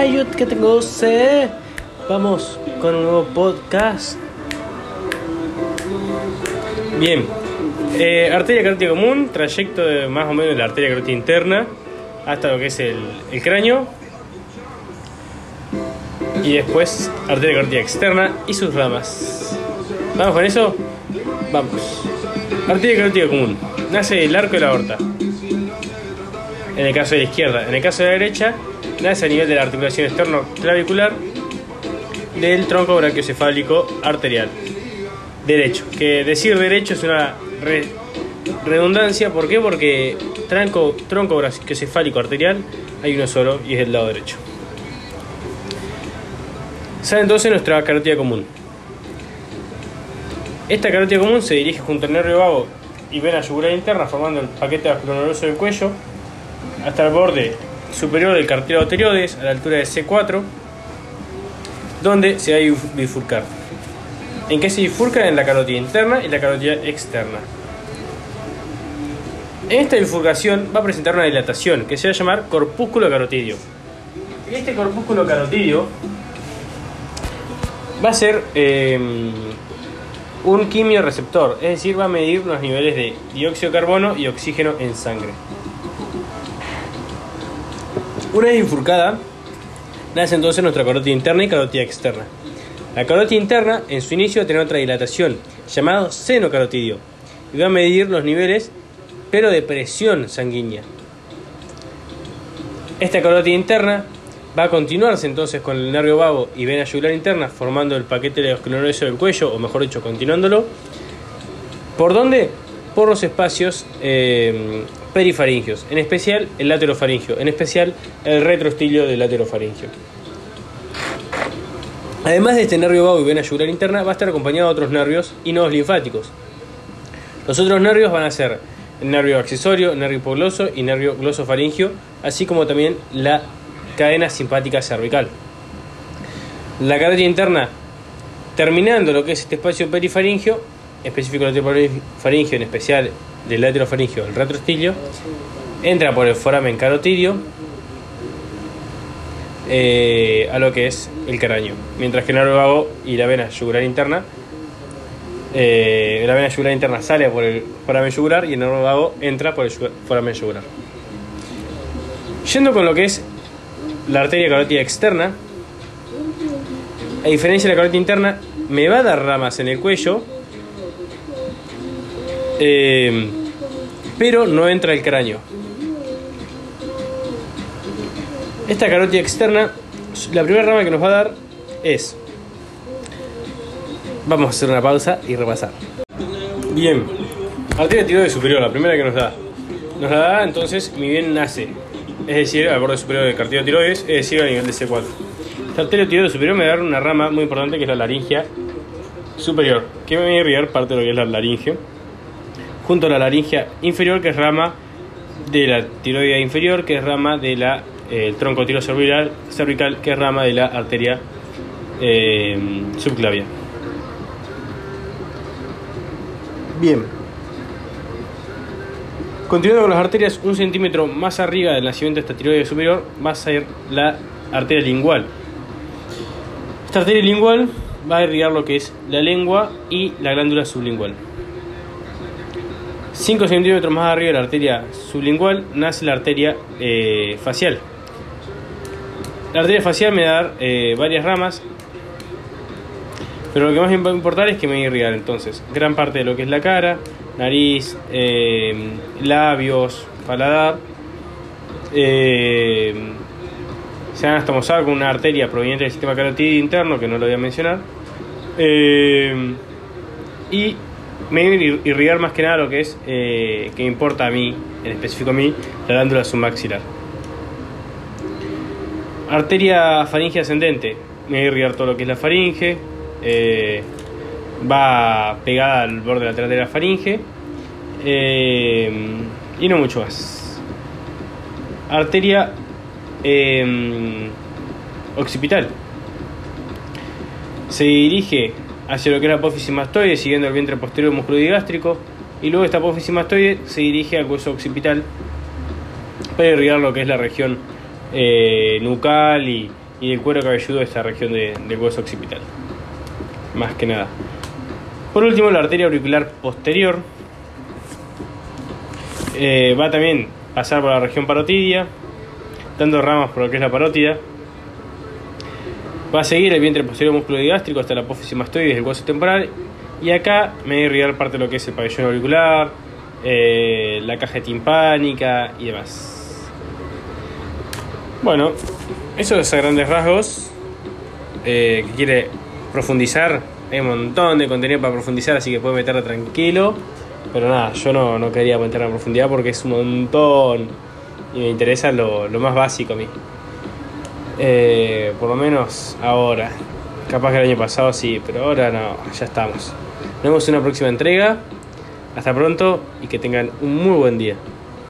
Que tengo sed. Vamos con un nuevo podcast. Bien, eh, arteria carótida común, trayecto de más o menos de la arteria carótida interna hasta lo que es el, el cráneo. Y después arteria carótida externa y sus ramas. ¿Vamos con eso? Vamos. Arteria carótida común. Nace del arco de la aorta. En el caso de la izquierda. En el caso de la derecha, nace a nivel de la articulación externo clavicular del tronco brachiocefálico arterial. Derecho. Que decir derecho es una re- redundancia. ¿Por qué? Porque tronco, tronco brachiocefálico arterial hay uno solo y es el lado derecho. Sale entonces nuestra carótida común. Esta carótida común se dirige junto al nervio vago y vena yugular interna formando el paquete vasculoneroso del cuello hasta el borde superior del cartílago pterioides a la altura de C4 donde se va a bif- bifurcar. ¿En qué se bifurca? En la carótida interna y la carótida externa. En esta bifurcación va a presentar una dilatación que se va a llamar corpúsculo carotidio. Este corpúsculo carotidio va a ser eh, un quimioreceptor, es decir, va a medir los niveles de dióxido de carbono y oxígeno en sangre. Una vez bifurcada, nace entonces nuestra carótida interna y carótida externa. La carótida interna, en su inicio, tener otra dilatación, llamado seno carotidio, y va a medir los niveles, pero de presión sanguínea. Esta carótida interna va a continuarse entonces con el nervio vago y vena yugular interna, formando el paquete vasculoneroso del cuello, o mejor dicho, continuándolo. ¿Por dónde? Por los espacios eh, perifaringios, en especial el laterofaringio, en especial el retrostilio del laterofaringio. Además de este nervio vago y vena yugular interna, va a estar acompañado de otros nervios y nodos linfáticos. Los otros nervios van a ser el nervio accesorio, nervio hipogloso y nervio glosofaringio, así como también la cadena simpática cervical. La carótida interna, terminando lo que es este espacio perifaringio, específico laterofaringio, en especial del laterofaringio, el retrostilio, entra por el foramen carotidio eh, a lo que es el cráneo, mientras que el nervio vago y la vena yugular interna eh, la vena yugular interna sale por el foramen yugular y el nervio vago entra por el foramen yugular. Yendo con lo que es la arteria carótida externa, a diferencia de la carótida interna, me va a dar ramas en el cuello, eh, pero no entra el cráneo. Esta carótida externa, la primera rama que nos va a dar es Vamos a hacer una pausa y repasar. Bien, arteria tiroides superior, la primera que nos da. Nos la da entonces mi bien nace, es decir, al borde superior del cartílago tiroides, es decir, a nivel de C4. Esta arteria tiroides superior me va a dar una rama muy importante que es la laringia superior, que me va a irrigar parte de lo que es la laringe, junto a la laringia inferior, que es rama de la tiroidea inferior, que es rama de la eh, tronco tiro cervical, que es rama de la arteria eh, subclavia. Bien. Continuando con las arterias, un centímetro más arriba del nacimiento de esta tiroides superior va a ser la arteria lingual. Esta arteria lingual va a irrigar lo que es la lengua y la glándula sublingual. 5 centímetros más arriba de la arteria sublingual nace la arteria eh, facial. La arteria facial me va a dar eh, varias ramas, pero lo que más me va a importar es que me va entonces gran parte de lo que es la cara, nariz, eh, labios, paladar. Eh, se van a con una arteria proveniente del sistema carotidio interno, que no lo voy a mencionar. Eh, y me ir- irrigar más que nada lo que es, eh, que importa a mí, en específico a mí, la glándula submaxilar. Arteria faringe ascendente, me a irrigar todo lo que es la faringe, eh, va pegada al borde lateral de la faringe eh, y no mucho más. Arteria eh, occipital se dirige hacia lo que es la apófisis mastoide, siguiendo el vientre posterior músculo digástrico, y luego esta apófisis mastoide se dirige al hueso occipital para irrigar lo que es la región eh, nucal y, y cuero cabelludo de esta región de- del hueso occipital. Más que nada. Por último, la arteria auricular posterior eh, va también a pasar por la región parotidia, dando ramas por lo que es la parótida. Va a seguir el vientre posterior músculo digástrico hasta la apófisis mastoides del hueso temporal. Y acá me va a irrigar parte de lo que es el pabellón auricular, eh, la caja timpánica y demás. Bueno, eso es a grandes rasgos. Eh, que quiere profundizar, hay un montón de contenido para profundizar, así que puede meterla tranquilo. Pero nada, yo no, no quería meterla en profundidad porque es un montón y me interesa lo, lo más básico a mí. Eh, por lo menos ahora. Capaz que el año pasado sí, pero ahora no, ya estamos. Nos vemos en una próxima entrega. Hasta pronto y que tengan un muy buen día.